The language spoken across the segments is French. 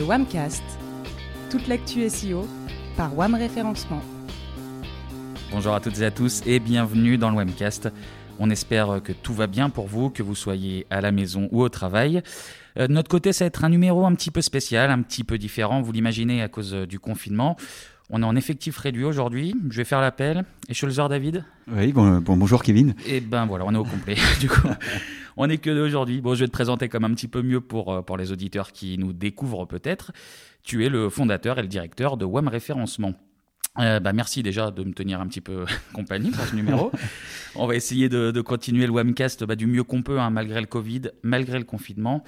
Le WAMcast, toute l'actu SEO par WAM Référencement. Bonjour à toutes et à tous et bienvenue dans le WAMcast. On espère que tout va bien pour vous, que vous soyez à la maison ou au travail. Euh, de notre côté, ça va être un numéro un petit peu spécial, un petit peu différent, vous l'imaginez, à cause euh, du confinement. On est en effectif réduit aujourd'hui. Je vais faire l'appel. Et Schulzer David Oui, bon, bonjour Kevin. Et ben voilà, on est au complet. du coup, on est que aujourd'hui. Bon, je vais te présenter comme un petit peu mieux pour, euh, pour les auditeurs qui nous découvrent peut-être. Tu es le fondateur et le directeur de WAM Référencement. Euh, bah merci déjà de me tenir un petit peu compagnie pour ce numéro. On va essayer de, de continuer le Wamcast bah, du mieux qu'on peut, hein, malgré le Covid, malgré le confinement.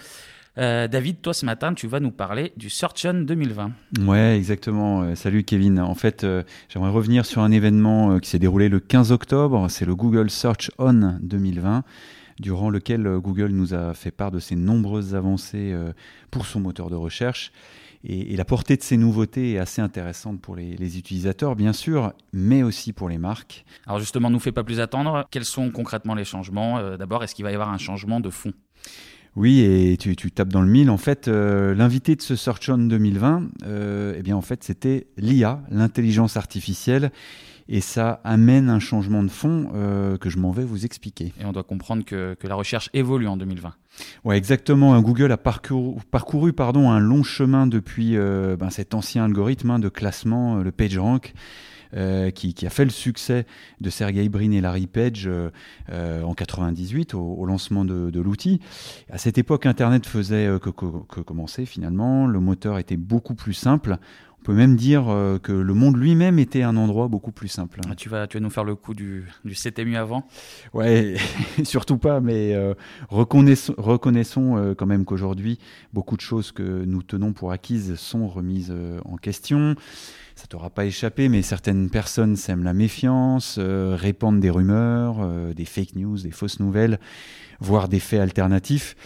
Euh, David, toi ce matin, tu vas nous parler du Search On 2020. Ouais, exactement. Euh, salut Kevin. En fait, euh, j'aimerais revenir sur un événement qui s'est déroulé le 15 octobre. C'est le Google Search On 2020 durant lequel Google nous a fait part de ses nombreuses avancées pour son moteur de recherche. Et, la portée de ces nouveautés est assez intéressante pour les, les, utilisateurs, bien sûr, mais aussi pour les marques. Alors justement, ne nous fait pas plus attendre. Quels sont concrètement les changements? D'abord, est-ce qu'il va y avoir un changement de fond? Oui, et tu, tapes dans le mille. En fait, euh, l'invité de ce Search On 2020, euh, eh bien, en fait, c'était l'IA, l'intelligence artificielle. Et ça amène un changement de fond euh, que je m'en vais vous expliquer. Et on doit comprendre que, la recherche évolue en 2020. Ouais, exactement. Google a parcouru, parcouru pardon, un long chemin depuis ben, cet ancien algorithme hein, de classement, le PageRank. Euh, qui, a fait le succès de Sergey Brin et Larry Page euh, euh, en 98 au, lancement de, l'outil. À cette époque, Internet faisait que, que, commencer finalement. Le moteur était beaucoup plus simple. On peut même dire que le monde lui-même était un endroit beaucoup plus simple. Ah, tu, vas, tu vas nous faire le coup du, du c'était mieux avant. Ouais, surtout pas, mais reconnaissons, reconnaissons quand même qu'aujourd'hui, beaucoup de choses que nous tenons pour acquises sont remises en question. Ça t'aura pas échappé, mais certaines personnes sèment la méfiance, euh, répandent des rumeurs, euh, des fake news, des fausses nouvelles, voire des faits alternatifs.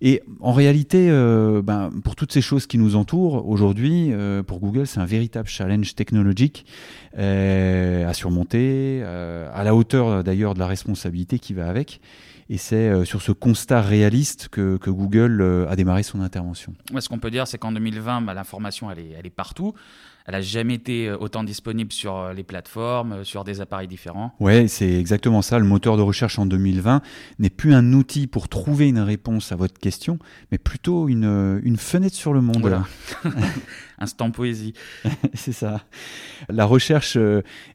Et en réalité, euh, ben, pour toutes ces choses qui nous entourent aujourd'hui, pour Google, c'est un véritable challenge technologique à surmonter, à la hauteur d'ailleurs de la responsabilité qui va avec. Et c'est sur ce constat réaliste que, Google a démarré son intervention. ce qu'on peut dire, c'est qu'en 2020, bah, l'information, elle est partout elle a jamais été euh, autant disponible sur euh, les plateformes, euh, sur des appareils différents. Ouais, c'est exactement ça. Le moteur de recherche en 2020 n'est plus un outil pour trouver une réponse à votre question, mais plutôt une, une fenêtre sur le monde. Voilà. Instant poésie. c'est ça. La recherche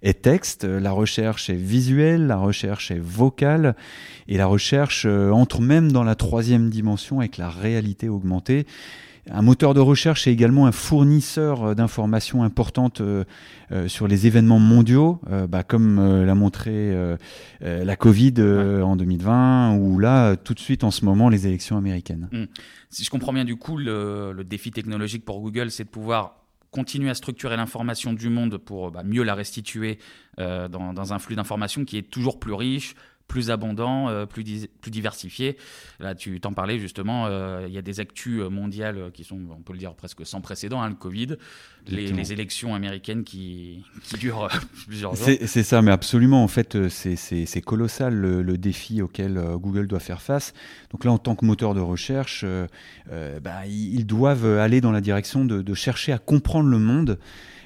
est texte, la recherche est visuelle, la recherche est vocale, et la recherche entre même dans la troisième dimension avec la réalité augmentée. Un moteur de recherche est également un fournisseur euh, d'informations importantes euh, euh, sur les événements mondiaux, bah, comme l'a montré la Covid en 2020 ou là, tout de suite en ce moment, les élections américaines. Hmm. Si je comprends bien, du coup, le, défi technologique pour Google, c'est de pouvoir continuer à structurer l'information du monde pour bah, mieux la restituer dans, dans, un flux d'informations qui est toujours plus riche, plus abondant, euh, plus, plus diversifié. Là, tu t'en parlais justement, euh, il y a des actus euh, mondiales qui sont, on peut le dire, presque sans précédent, hein, le Covid, les, élections américaines qui, qui durent plusieurs jours. C'est ça, mais absolument, en fait, c'est colossal le, défi auquel Google doit faire face. Donc là, en tant que moteur de recherche, bah, ils doivent aller dans la direction de, de chercher à comprendre le monde.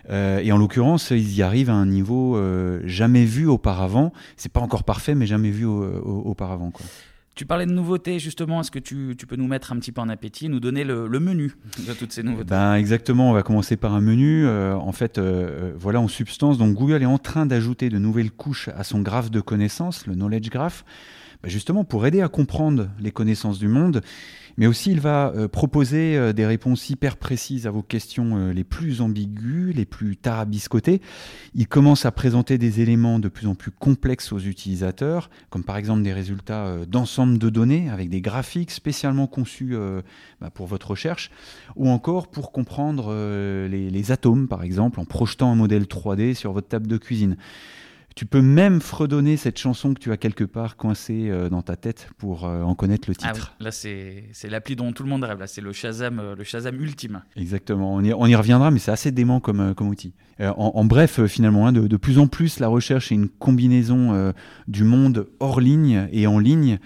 Euh, et en l'occurrence, ils y arrivent à un niveau euh, jamais vu auparavant. C'est pas encore parfait, mais jamais vu auparavant. Quoi. Tu parlais de nouveautés, justement. Est-ce que tu, peux nous mettre un petit peu en appétit, nous donner le, menu de toutes ces nouveautés? Ben, Exactement, on va commencer par un menu. Euh, en fait, voilà, en substance, donc Google est en train d'ajouter de nouvelles couches à son graphe de connaissances, le Knowledge Graph, ben, justement pour aider à comprendre les connaissances du monde mais aussi il va euh, proposer euh, des réponses hyper précises à vos questions euh, les plus ambiguës, les plus tarabiscotées. Il commence à présenter des éléments de plus en plus complexes aux utilisateurs, comme par exemple des résultats d'ensemble de données avec des graphiques spécialement conçus bah, pour votre recherche, ou encore pour comprendre les atomes, par exemple, en projetant un modèle 3D sur votre table de cuisine. Tu peux même fredonner cette chanson que tu as quelque part coincée euh, dans ta tête pour euh, en connaître le ah titre. Là, c'est l'appli dont tout le monde rêve. Là, c'est le Shazam, euh, le Shazam ultime. Exactement. On y, on y reviendra, mais c'est assez dément comme, comme outil. En, bref, finalement, hein, de, de, plus en plus, la recherche est une combinaison du monde hors ligne et en ligne.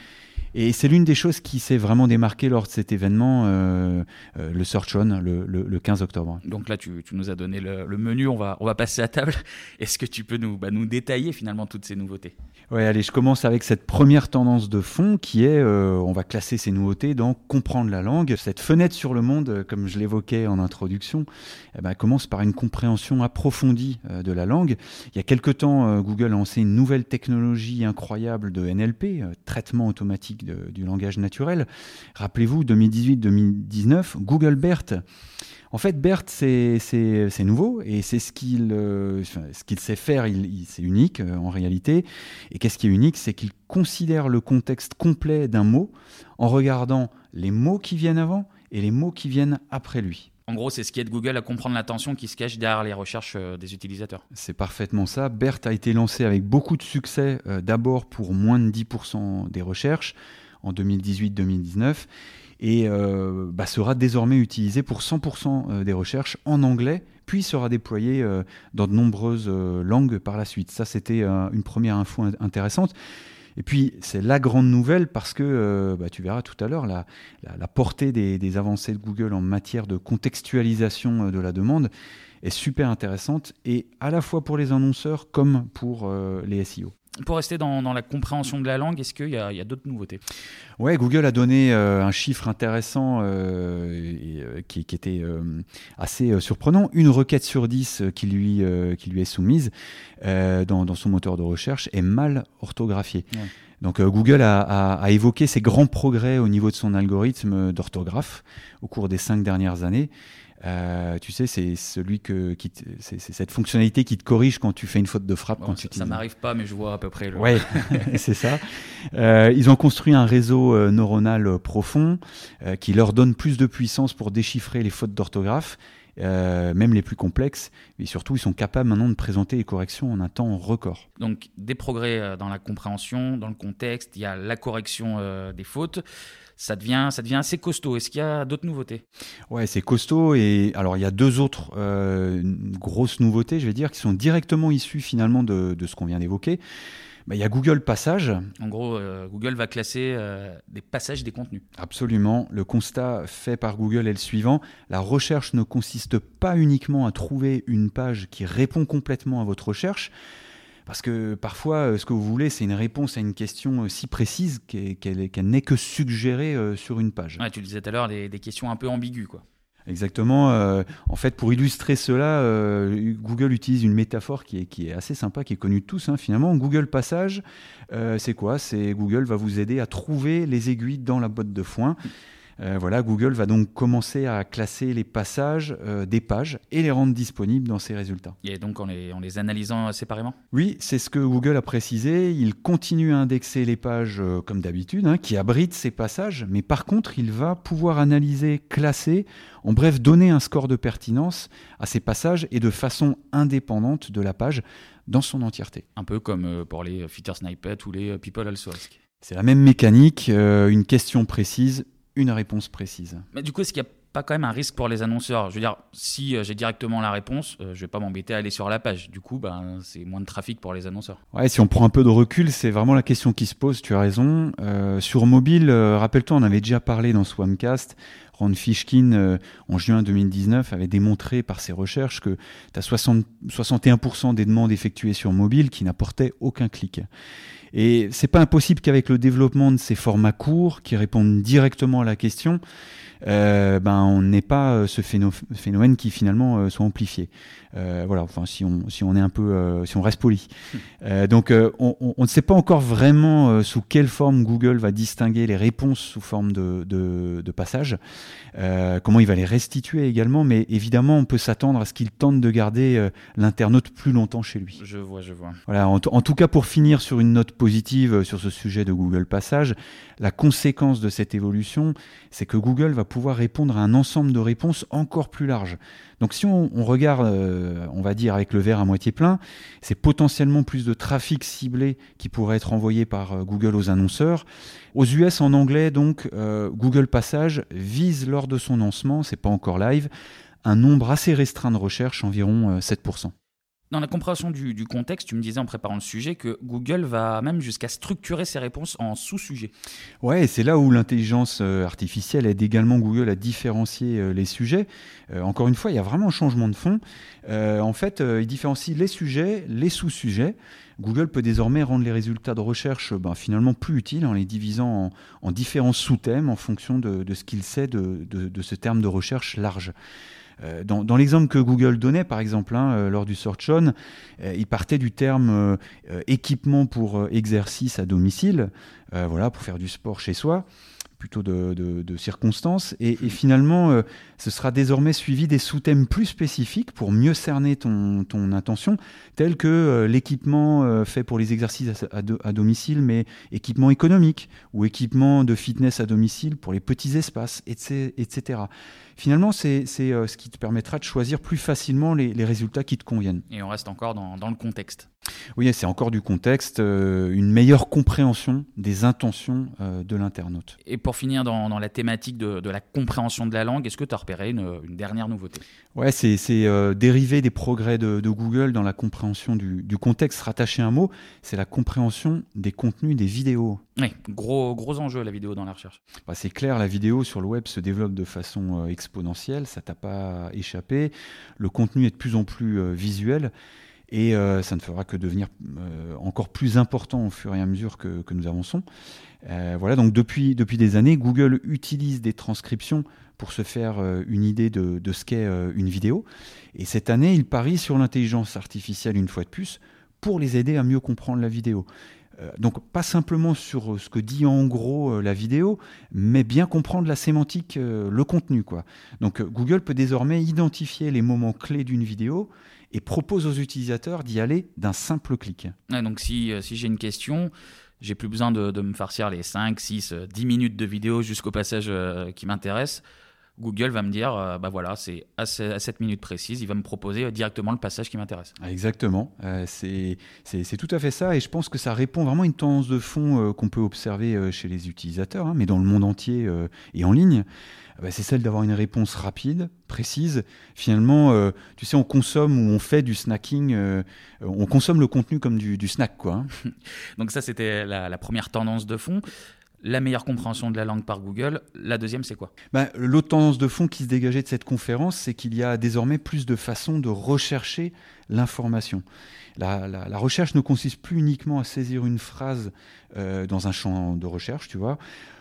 Et c'est l'une des choses qui s'est vraiment démarquée lors de cet événement, euh, euh, le Search On, le, 15 octobre. Donc là, tu, nous as donné le, menu, on va, on va passer à table. Est-ce que tu peux nous, bah, nous détailler finalement toutes ces nouveautés? Oui, allez, je commence avec cette première tendance de fond qui est, euh, on va classer ces nouveautés dans comprendre la langue. Cette fenêtre sur le monde, comme je l'évoquais en introduction, eh ben, commence par une compréhension approfondie de la langue. Il y a quelque temps, Google a lancé une nouvelle technologie incroyable de NLP, traitement automatique du langage naturel. Rappelez-vous, 2018-2019, Google BERT. En fait, BERT, c'est nouveau et c'est ce qu'il euh, ce sait faire, c'est unique euh, en réalité. Et qu'est-ce qui est unique C'est qu'il considère le contexte complet d'un mot en regardant les mots qui viennent avant et les mots qui viennent après lui. En gros, c'est ce qui aide Google à comprendre l'attention qui se cache derrière les recherches euh, des utilisateurs. C'est parfaitement ça. BERT a été lancé avec beaucoup de succès, d'abord pour moins de 10% des recherches en 2018-2019 et euh, bah, sera désormais utilisé pour 100% euh, des recherches en anglais, puis sera déployé euh, dans de nombreuses langues par la suite. Ça, c'était une première info intéressante. Et puis, c'est la grande nouvelle parce que, bah, tu verras tout à l'heure, la, portée des, des, avancées de Google en matière de contextualisation de la demande est super intéressante, et à la fois pour les annonceurs comme pour les SEO. Pour rester dans, la compréhension de la langue, est-ce qu'il y a, d'autres nouveautés? Ouais, Google a donné euh, un chiffre intéressant euh, euh, qui, était assez surprenant. Une requête sur dix qui lui, qui lui est soumise dans, son moteur de recherche est mal orthographiée. Donc Google a, évoqué ses grands progrès au niveau de son algorithme d'orthographe au cours des cinq dernières années. Euh, tu sais, c'est celui que qui c'est cette fonctionnalité qui te corrige quand tu fais une faute de frappe. quand ça, ça m'arrive pas, mais je vois à peu près. Le... Ouais, c'est ça. Euh, ils ont construit un réseau euh, neuronal profond qui leur donne plus de puissance pour déchiffrer les fautes d'orthographe. Même les plus complexes, et surtout ils sont capables maintenant de présenter les corrections en un temps record. Donc des progrès dans la compréhension, dans le contexte, il y a la correction des fautes ça devient, ça devient assez costaud. Est-ce qu'il y a d'autres nouveautés? Ouais, c'est costaud. Et alors, il y a deux autres euh, grosses nouveautés, je vais dire, qui sont directement issues finalement de, ce qu'on vient d'évoquer. Bah, il y a Google Passage. En gros, euh, Google va classer euh, des passages des contenus. Absolument. Le constat fait par Google est le suivant. La recherche ne consiste pas uniquement à trouver une page qui répond complètement à votre recherche, parce que parfois, euh, ce que vous voulez, c'est une réponse à une question si précise qu'elle n'est que suggérée sur une page. tu disais tout à l'heure des, questions un peu ambiguës. Quoi. Exactement. en fait, pour illustrer cela, Google utilise une métaphore qui est, assez sympa, qui est connue de tous. Hein, finalement, Google Passage, c'est quoi? C'est Google va vous aider à trouver les aiguilles dans la botte de foin. Euh, voilà, Google va donc commencer à classer les passages euh, des pages et les rendre disponibles dans ses résultats. Et donc en les, analysant séparément? Oui, c'est ce que Google a précisé. Il continue à indexer les pages euh, comme d'habitude, hein, qui abritent ces passages, mais par contre, il va pouvoir analyser, classer, en bref, donner un score de pertinence à ces passages et de façon indépendante de la page dans son entièreté. Un peu comme pour les Feature Snippet ou les People Also Ask. C'est la même mécanique, une question précise, une réponse précise. Mais du coup, est-ce qu'il n'y a pas quand même un risque pour les annonceurs? Je veux dire, si euh, j'ai directement la réponse, je euh, je vais pas m'embêter à aller sur la page. Du coup, ben, c'est moins de trafic pour les annonceurs. Ouais, si on prend un peu de recul, c'est vraiment la question qui se pose, tu as raison. Euh, sur mobile, rappelle-toi, on avait déjà parlé dans Swamcast. Ron Fishkin, en juin 2019, avait démontré par ses recherches que tu as 61% des demandes effectuées sur mobile qui n'apportaient aucun clic. Et c'est pas impossible qu'avec le développement de ces formats courts qui répondent directement à la question, euh, ben on n'ait pas euh, ce phénomène qui finalement euh, soit amplifié. voilà, enfin si on si on est un peu si on reste poli. Hmm. donc on, on, ne sait pas encore vraiment sous quelle forme Google va distinguer les réponses sous forme de, de, de passage, comment il va les restituer également, mais évidemment on peut s'attendre à ce qu'il tente de garder l'internaute plus longtemps chez lui. Je vois, je vois. Voilà, en, en, tout cas pour finir sur une note positive sur ce sujet de Google Passage, la conséquence de cette évolution, c'est que Google va pouvoir répondre à un ensemble de réponses encore plus large. Donc si on, regarde, euh, on va dire avec le verre à moitié plein, c'est potentiellement plus de trafic ciblé qui pourrait être envoyé par euh, Google aux annonceurs. Aux US en anglais, donc, euh, Google Passage vise lors de son lancement, c'est pas encore live, un nombre assez restreint de recherches, environ 7%. Dans la compréhension du, contexte, tu me disais en préparant le sujet que Google va même jusqu'à structurer ses réponses en sous-sujets. Ouais, c'est là où l'intelligence euh, artificielle aide également Google à différencier euh, les sujets. Euh, encore une fois, il y a vraiment un changement de fond. en fait, il différencie les sujets, les sous-sujets. Google peut désormais rendre les résultats de recherche ben, finalement plus utiles en les divisant en, différents sous-thèmes en fonction de, ce qu'il sait de, ce terme de recherche large. Euh, dans, l'exemple que Google donnait, par exemple, hein, euh, lors du Search On, euh, il partait du terme équipement pour exercice à domicile, voilà, pour faire du sport chez soi plutôt de, circonstances. Et, finalement, euh, ce sera désormais suivi des sous-thèmes plus spécifiques pour mieux cerner ton, intention, tels que euh, l'équipement euh, fait pour les exercices à, à, domicile, mais équipement économique, ou équipement de fitness à domicile pour les petits espaces, etc. Finalement, c'est ce qui te permettra de choisir plus facilement les, les, résultats qui te conviennent. Et on reste encore dans, dans le contexte. Oui, c'est encore du contexte, une meilleure compréhension des intentions de l'internaute. Et pour finir dans, la thématique de, la compréhension de la langue, est-ce que tu as repéré une, dernière nouveauté? Ouais, c'est euh, dérivé des progrès de, Google dans la compréhension du, contexte. Rattaché un mot, c'est la compréhension des contenus des vidéos. Oui, gros, gros enjeu la vidéo dans la recherche. Bah, c'est clair, la vidéo sur le web se développe de façon euh, exponentielle, ça t'a pas échappé. Le contenu est de plus en plus euh, visuel. Et ça ne fera que devenir encore plus important au fur et à mesure que, nous avançons. Euh, voilà, donc depuis, des années, Google utilise des transcriptions pour se faire euh, une idée de, ce qu'est euh, une vidéo. Et cette année, il parie sur l'intelligence artificielle une fois de plus pour les aider à mieux comprendre la vidéo. Donc pas simplement sur ce que dit en gros la vidéo, mais bien comprendre la sémantique, le contenu. Quoi. Donc Google peut désormais identifier les moments clés d'une vidéo et propose aux utilisateurs d'y aller d'un simple clic. donc si, si j'ai une question, j'ai plus besoin de, me farcir les 5, 6, 10 minutes de vidéo jusqu'au passage euh, qui m'intéresse. Google va me dire, euh, bah voilà, c'est à, cette minute précise, il va me proposer euh, directement le passage qui m'intéresse. Ah, exactement, c'est tout à fait ça, et je pense que ça répond vraiment à une tendance de fond qu'on peut observer chez les utilisateurs, hein, mais dans le monde entier et en ligne. Ah bah, c'est celle d'avoir une réponse rapide, précise. Finalement, euh, tu sais, on consomme ou on fait du snacking, euh, on consomme le contenu comme du, snack, quoi. Hein. Donc ça, c'était la, première tendance de fond la meilleure compréhension de la langue par Google. La deuxième, c'est quoi? Bah, L'autre tendance de fond qui se dégageait de cette conférence, c'est qu'il y a désormais plus de façons de rechercher l'information. La, recherche ne consiste plus uniquement à saisir une phrase euh, dans un champ de recherche, tu vois.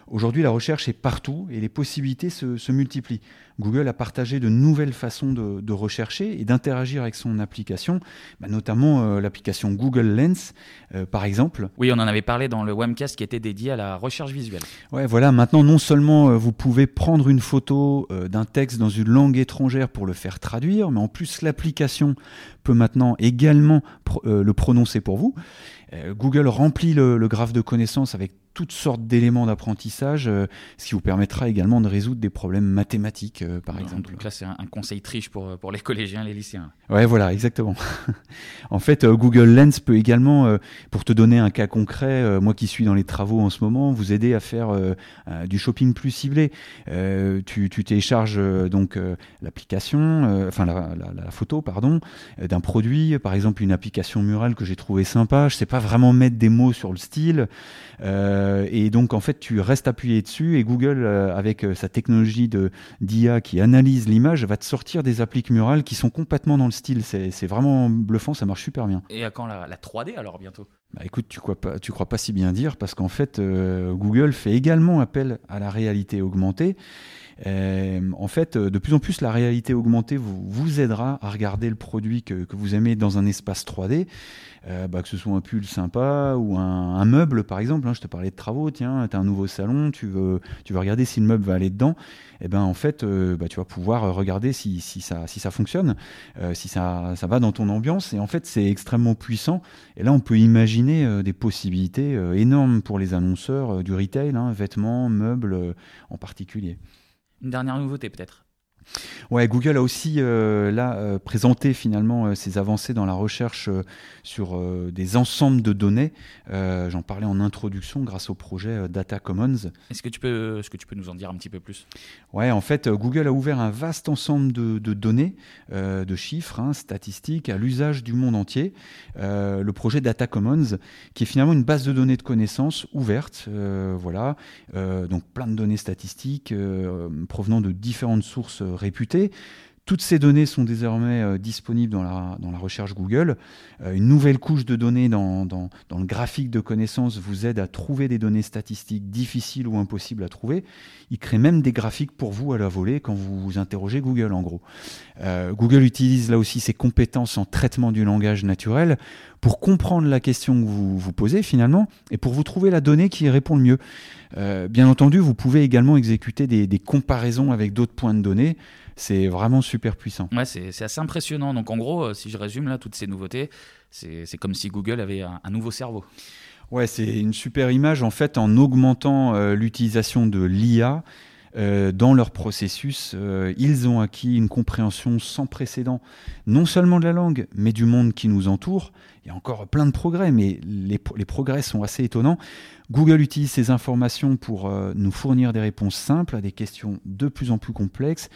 Aujourd'hui, la recherche est partout et les possibilités se, multiplient. Google a partagé de nouvelles façons de, rechercher et d'interagir avec son application, bah, notamment euh, l'application Google Lens, euh, par exemple. Oui, on en avait parlé dans le webcast qui était dédié à la recherche visuelle. Ouais, voilà. Maintenant, non seulement euh, vous pouvez prendre une photo d'un texte dans une langue étrangère pour le faire traduire, mais en plus l'application peut maintenant également le prononcer pour vous. Google remplit le, le graphe de connaissances avec toutes sortes d'éléments d'apprentissage, euh, ce qui vous permettra également de résoudre des problèmes mathématiques, euh, par exemple. Donc là, c'est un, conseil triche pour, pour les collégiens, les lycéens. Ouais, voilà, exactement. en fait, euh, Google Lens peut également, pour te donner un cas concret, moi qui suis dans les travaux en ce moment, vous aider à faire du shopping plus ciblé. tu, tu télécharges donc l'application, enfin la, la, photo, pardon, d'un produit, par exemple une application murale que j'ai trouvé sympa. Je sais pas vraiment mettre des mots sur le style. Euh, et donc, en fait, tu restes appuyé dessus et Google, euh, avec euh, sa technologie de d'IA qui analyse l'image, va te sortir des appliques murales qui sont complètement dans le style. C'est vraiment bluffant, ça marche super bien. Et à quand la, 3D alors bientôt? Bah, écoute, tu crois pas, crois pas si bien dire parce qu'en fait, Google fait également appel à la réalité augmentée. en fait, de plus en plus, la réalité augmentée vous, aidera à regarder le produit que, vous aimez dans un espace 3D. Euh, bah, que ce soit un pull sympa ou un, meuble par exemple. Hein, je te parlais de travaux, tiens, tu as un nouveau salon, tu veux, regarder si le meuble va aller dedans. Et eh ben en fait, euh, bah, tu vas pouvoir regarder si, ça, fonctionne, euh, si ça va dans ton ambiance. Et en fait, c'est extrêmement puissant. Et là, on peut imaginer des possibilités énormes pour les annonceurs du retail, hein, vêtements, meubles en particulier. Une dernière nouveauté peut-être? Ouais, Google a aussi euh, là euh, présenté finalement euh, ses avancées dans la recherche sur des ensembles de données. J'en parlais en introduction grâce au projet Data Commons. Est-ce que tu peux, ce que tu peux nous en dire un petit peu plus? Ouais, en fait, Google a ouvert un vaste ensemble de, données, de chiffres, hein, statistiques à l'usage du monde entier. le projet Data Commons, qui est finalement une base de données de connaissances ouverte, voilà, donc plein de données statistiques provenant de différentes sources réputés. Toutes ces données sont désormais euh, disponibles dans la, recherche Google. Euh, une nouvelle couche de données dans, le graphique de connaissances vous aide à trouver des données statistiques difficiles ou impossibles à trouver. Il crée même des graphiques pour vous à la volée quand vous interrogez Google en gros. Euh, Google utilise là aussi ses compétences en traitement du langage naturel pour comprendre la question que vous vous posez finalement et pour vous trouver la donnée qui répond le mieux. bien entendu, vous pouvez également exécuter des comparaisons avec d'autres points de données c'est vraiment super puissant. Ouais, c'est assez impressionnant. Donc en gros, euh, si je résume là toutes ces nouveautés, c'est comme si Google avait un, nouveau cerveau. Ouais, c'est une super image en fait en augmentant euh, l'utilisation de l'IA. Euh, dans leur processus, ils ont acquis une compréhension sans précédent, non seulement de la langue, mais du monde qui nous entoure. Il y a encore plein de progrès, mais les, les progrès sont assez étonnants. Google utilise ces informations pour nous fournir des réponses simples à des questions de plus en plus complexes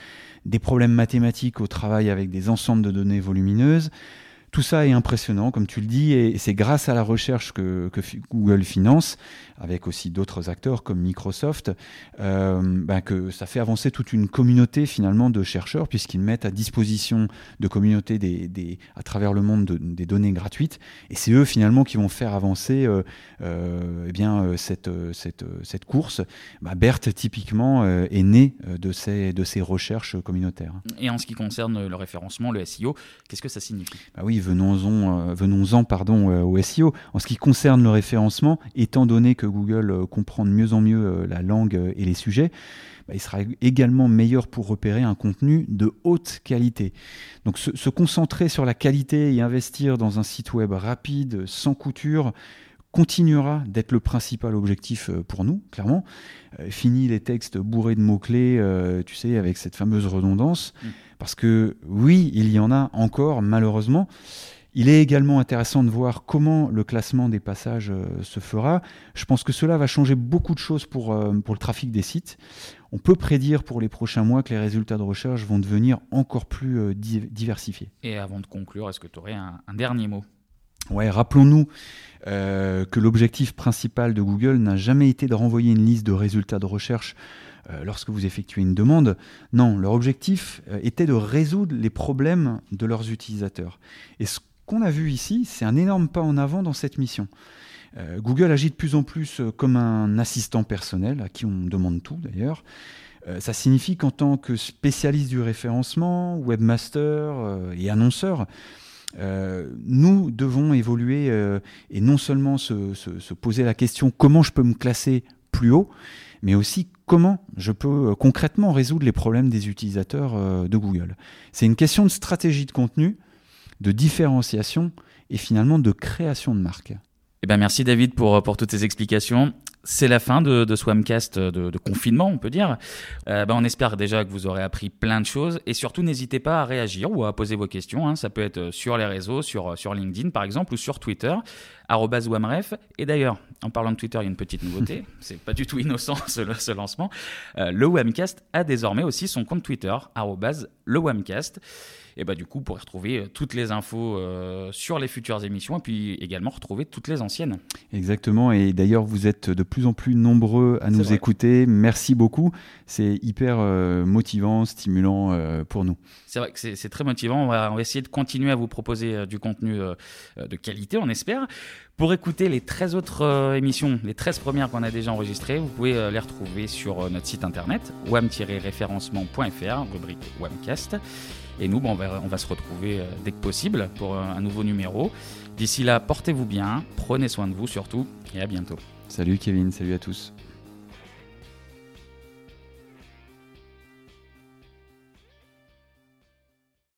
des problèmes mathématiques au travail avec des ensembles de données volumineuses. Tout ça est impressionnant, comme tu le dis, et c'est grâce à la recherche que, Google finance, avec aussi d'autres acteurs comme Microsoft, euh, ben que ça fait avancer toute une communauté finalement de chercheurs, puisqu'ils mettent à disposition de communautés des, à travers le monde des données gratuites, et c'est eux finalement qui vont faire avancer euh, euh, eh bien, cette, cette, cette course. Bah, Berthe, typiquement, est né de ces, de ces recherches communautaires. Et en ce qui concerne le référencement, le SEO, qu'est-ce que ça signifie? Bah oui, venons-en, euh, venons pardon, euh, au SEO. En ce qui concerne le référencement, étant donné que Google euh, comprend de mieux en mieux la langue et les sujets, bah, il sera également meilleur pour repérer un contenu de haute qualité. Donc se, concentrer sur la qualité et investir dans un site web rapide, sans couture, continuera d'être le principal objectif pour nous, clairement. fini les textes bourrés de mots-clés, tu sais, avec cette fameuse redondance. Mm. Parce que oui, il y en a encore, malheureusement. Il est également intéressant de voir comment le classement des passages euh, se fera. Je pense que cela va changer beaucoup de choses pour, euh, pour le trafic des sites. On peut prédire pour les prochains mois que les résultats de recherche vont devenir encore plus euh, diversifiés. Et avant de conclure, est-ce que tu aurais un, dernier mot? Ouais, rappelons-nous que l'objectif principal de Google n'a jamais été de renvoyer une liste de résultats de recherche lorsque vous effectuez une demande. Non, leur objectif euh, était de résoudre les problèmes de leurs utilisateurs. Et ce qu'on a vu ici, c'est un énorme pas en avant dans cette mission. Euh, Google agit de plus en plus comme un assistant personnel, à qui on demande tout d'ailleurs. ça signifie qu'en tant que spécialiste du référencement, webmaster et annonceur, nous devons évoluer et non seulement se, poser la question comment je peux me classer plus haut, mais aussi comment je peux euh, concrètement résoudre les problèmes des utilisateurs euh, de Google. C'est une question de stratégie de contenu, de différenciation et finalement de création de marque. Eh ben merci David pour, pour toutes ces explications. C'est la fin de, de Swamcast de, de, confinement, on peut dire. Euh, ben on espère déjà que vous aurez appris plein de choses et surtout n'hésitez pas à réagir ou à poser vos questions. Hein. Ça peut être sur les réseaux, sur, sur LinkedIn par exemple ou sur Twitter, @wamref. Et d'ailleurs, en parlant de Twitter, il y a une petite nouveauté. C'est pas du tout innocent ce, ce lancement. Euh, le Wamcast a désormais aussi son compte Twitter le Wamcast. Et bah, du coup, pour retrouver euh, toutes les infos euh, sur les futures émissions et puis également retrouver toutes les anciennes. Exactement. Et d'ailleurs, vous êtes de plus en plus nombreux à nous écouter. Merci beaucoup. C'est hyper euh, motivant, stimulant pour nous. C'est vrai que c'est très motivant. On va, on va, essayer de continuer à vous proposer du contenu de qualité, on espère. Pour écouter les 13 autres émissions, les 13 premières qu'on a déjà enregistrées, vous pouvez les retrouver sur notre site internet wam-référencement.fr, rubrique Wamcast. Et nous, bon, on, va, se retrouver euh, dès que possible pour un nouveau numéro. D'ici là, portez-vous bien, prenez soin de vous surtout, et à bientôt. Salut Kevin, salut à tous.